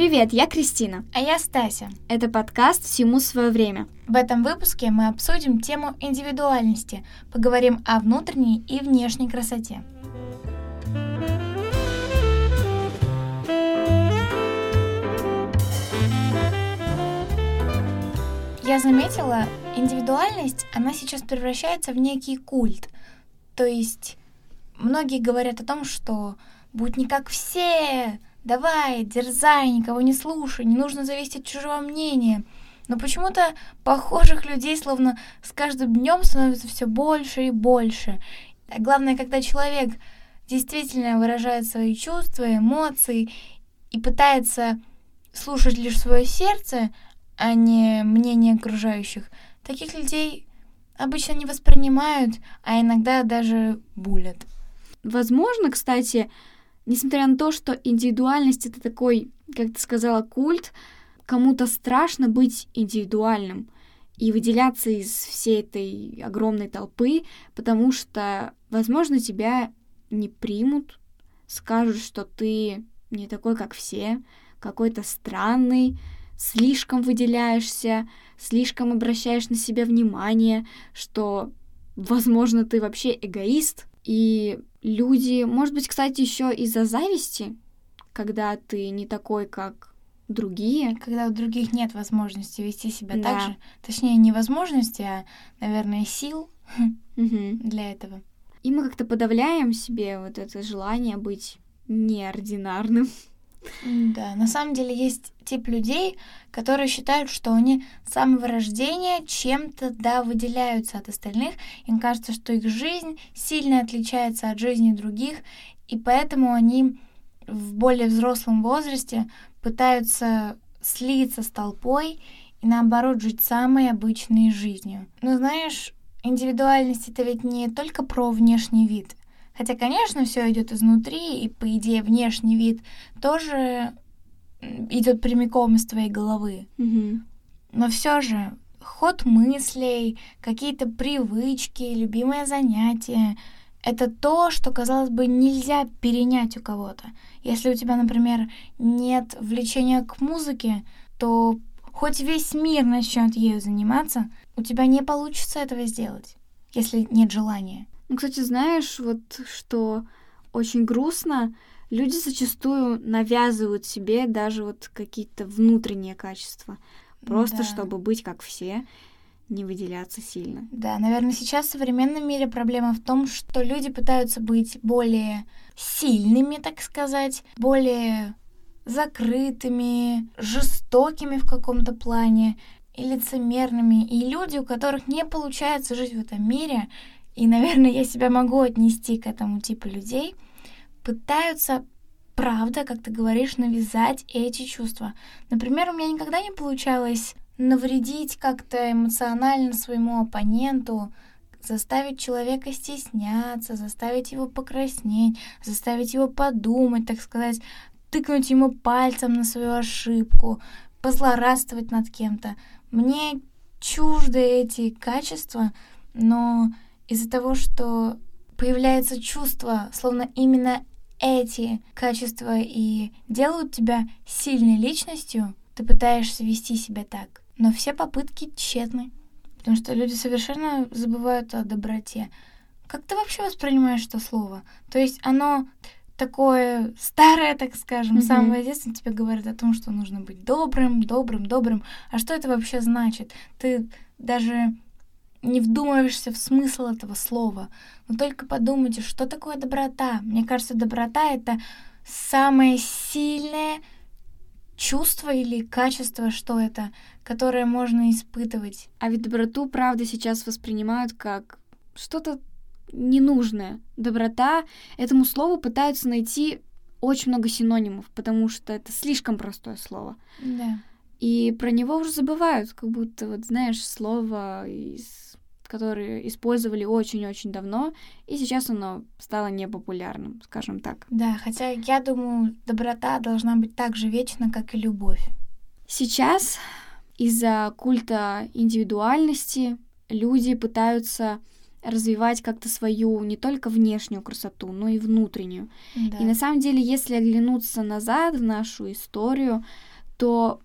Привет, я Кристина. А я Стася. Это подкаст «Всему свое время». В этом выпуске мы обсудим тему индивидуальности, поговорим о внутренней и внешней красоте. Я заметила, индивидуальность, она сейчас превращается в некий культ. То есть многие говорят о том, что будь не как все, давай, дерзай, никого не слушай, не нужно зависеть от чужого мнения. Но почему-то похожих людей словно с каждым днем становится все больше и больше. А главное, когда человек действительно выражает свои чувства, эмоции и пытается слушать лишь свое сердце, а не мнение окружающих, таких людей обычно не воспринимают, а иногда даже булят. Возможно, кстати, несмотря на то, что индивидуальность это такой, как ты сказала, культ, кому-то страшно быть индивидуальным и выделяться из всей этой огромной толпы, потому что, возможно, тебя не примут, скажут, что ты не такой, как все, какой-то странный, слишком выделяешься, слишком обращаешь на себя внимание, что, возможно, ты вообще эгоист. И люди, может быть, кстати, еще из-за зависти, когда ты не такой, как другие. Когда у других нет возможности вести себя да. так же. Точнее, не возможности, а, наверное, сил для этого. И мы как-то подавляем себе вот это желание быть неординарным. Да, на самом деле есть тип людей, которые считают, что они с самого рождения чем-то, да, выделяются от остальных. Им кажется, что их жизнь сильно отличается от жизни других, и поэтому они в более взрослом возрасте пытаются слиться с толпой и наоборот жить самой обычной жизнью. Но знаешь, индивидуальность это ведь не только про внешний вид. Хотя, конечно, все идет изнутри, и по идее внешний вид тоже идет прямиком из твоей головы. Но все же ход мыслей, какие-то привычки, любимое занятие это то, что, казалось бы, нельзя перенять у кого-то. Если у тебя, например, нет влечения к музыке, то хоть весь мир начнет ею заниматься, у тебя не получится этого сделать, если нет желания. Ну, кстати, знаешь, вот что очень грустно, люди зачастую навязывают себе даже вот какие-то внутренние качества, просто да. чтобы быть как все, не выделяться сильно. Да, наверное, сейчас в современном мире проблема в том, что люди пытаются быть более сильными, так сказать, более закрытыми, жестокими в каком-то плане и лицемерными. И люди, у которых не получается жить в этом мире, и, наверное, я себя могу отнести к этому типу людей, пытаются, правда, как ты говоришь, навязать эти чувства. Например, у меня никогда не получалось навредить как-то эмоционально своему оппоненту, заставить человека стесняться, заставить его покраснеть, заставить его подумать, так сказать, тыкнуть ему пальцем на свою ошибку, позлорадствовать над кем-то. Мне чужды эти качества, но из-за того, что появляется чувство, словно именно эти качества и делают тебя сильной личностью, ты пытаешься вести себя так. Но все попытки тщетны, потому что люди совершенно забывают о доброте. Как ты вообще воспринимаешь это слово? То есть оно такое старое, так скажем, mm-hmm. с самого детства тебе говорят о том, что нужно быть добрым, добрым, добрым. А что это вообще значит? Ты даже не вдумываешься в смысл этого слова. Но только подумайте, что такое доброта. Мне кажется, доброта — это самое сильное чувство или качество, что это, которое можно испытывать. А ведь доброту, правда, сейчас воспринимают как что-то ненужное. Доброта этому слову пытаются найти очень много синонимов, потому что это слишком простое слово. Да. И про него уже забывают, как будто, вот знаешь, слово из которые использовали очень-очень давно, и сейчас оно стало непопулярным, скажем так. Да, хотя я думаю, доброта должна быть так же вечна, как и любовь. Сейчас из-за культа индивидуальности люди пытаются развивать как-то свою не только внешнюю красоту, но и внутреннюю. Да. И на самом деле, если оглянуться назад в нашу историю, что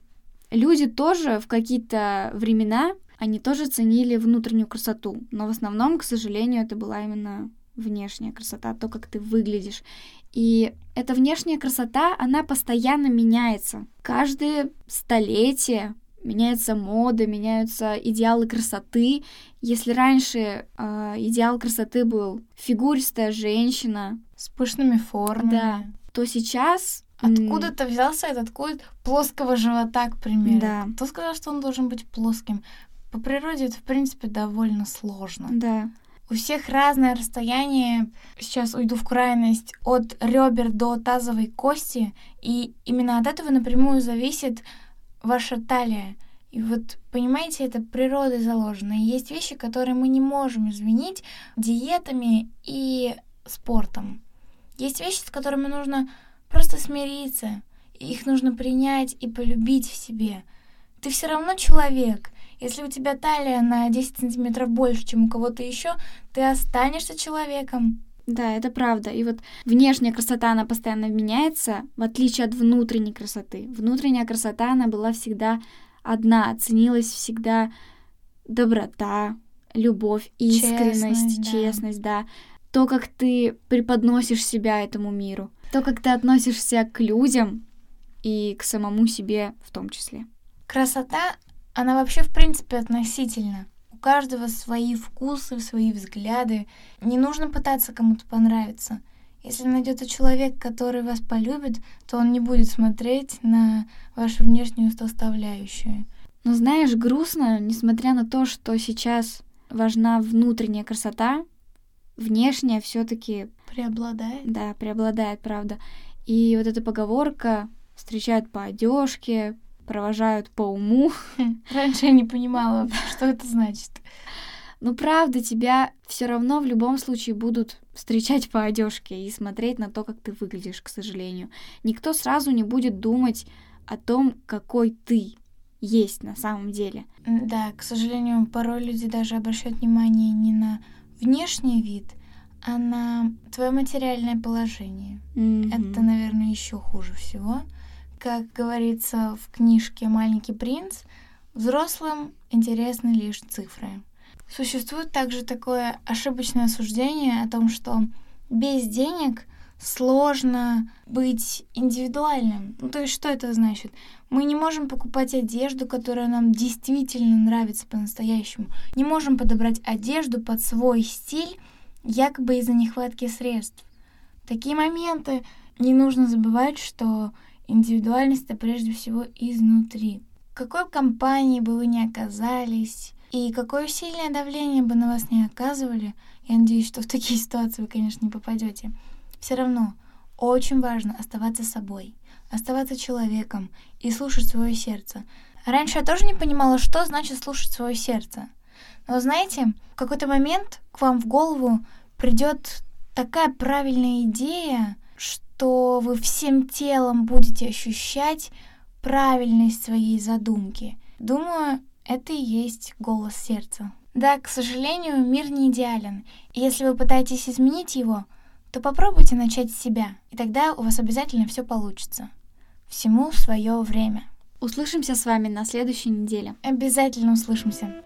люди тоже в какие-то времена, они тоже ценили внутреннюю красоту, но в основном, к сожалению, это была именно внешняя красота, то, как ты выглядишь. И эта внешняя красота, она постоянно меняется. Каждое столетие меняется мода, меняются идеалы красоты. Если раньше э, идеал красоты был фигуристая женщина с пышными формами, да, то сейчас Откуда-то взялся этот культ плоского живота, к примеру. Да. Кто сказал, что он должен быть плоским? По природе это, в принципе, довольно сложно. Да. У всех разное расстояние, сейчас уйду в крайность, от ребер до тазовой кости, и именно от этого напрямую зависит ваша талия. И вот, понимаете, это природой заложено. И есть вещи, которые мы не можем изменить диетами и спортом. Есть вещи, с которыми нужно просто смириться. Их нужно принять и полюбить в себе. Ты все равно человек. Если у тебя талия на 10 сантиметров больше, чем у кого-то еще, ты останешься человеком. Да, это правда. И вот внешняя красота, она постоянно меняется, в отличие от внутренней красоты. Внутренняя красота, она была всегда одна, ценилась всегда доброта, любовь, искренность, честность, честность да. да. То, как ты преподносишь себя этому миру, то, как ты относишься к людям и к самому себе в том числе. Красота, она вообще в принципе относительна каждого свои вкусы, свои взгляды. Не нужно пытаться кому-то понравиться. Если найдется человек, который вас полюбит, то он не будет смотреть на вашу внешнюю составляющую. Но знаешь, грустно, несмотря на то, что сейчас важна внутренняя красота, внешняя все-таки преобладает. Да, преобладает, правда. И вот эта поговорка встречают по одежке, провожают по уму. Раньше я не понимала, что это значит. Ну, правда, тебя все равно в любом случае будут встречать по одежке и смотреть на то, как ты выглядишь, к сожалению. Никто сразу не будет думать о том, какой ты есть на самом деле. Да, к сожалению, порой люди даже обращают внимание не на внешний вид, а на твое материальное положение. Mm-hmm. Это, наверное, еще хуже всего как говорится в книжке «Маленький принц», взрослым интересны лишь цифры. Существует также такое ошибочное суждение о том, что без денег сложно быть индивидуальным. Ну, то есть что это значит? Мы не можем покупать одежду, которая нам действительно нравится по-настоящему. Не можем подобрать одежду под свой стиль, якобы из-за нехватки средств. Такие моменты не нужно забывать, что Индивидуальность это прежде всего изнутри. Какой компании бы вы ни оказались, и какое сильное давление бы на вас не оказывали, я надеюсь, что в такие ситуации вы, конечно, не попадете. Все равно очень важно оставаться собой, оставаться человеком и слушать свое сердце. Раньше я тоже не понимала, что значит слушать свое сердце. Но знаете, в какой-то момент к вам в голову придет такая правильная идея, что то вы всем телом будете ощущать правильность своей задумки. Думаю, это и есть голос сердца. Да, к сожалению, мир не идеален. И если вы пытаетесь изменить его, то попробуйте начать с себя, и тогда у вас обязательно все получится. Всему свое время. Услышимся с вами на следующей неделе. Обязательно услышимся.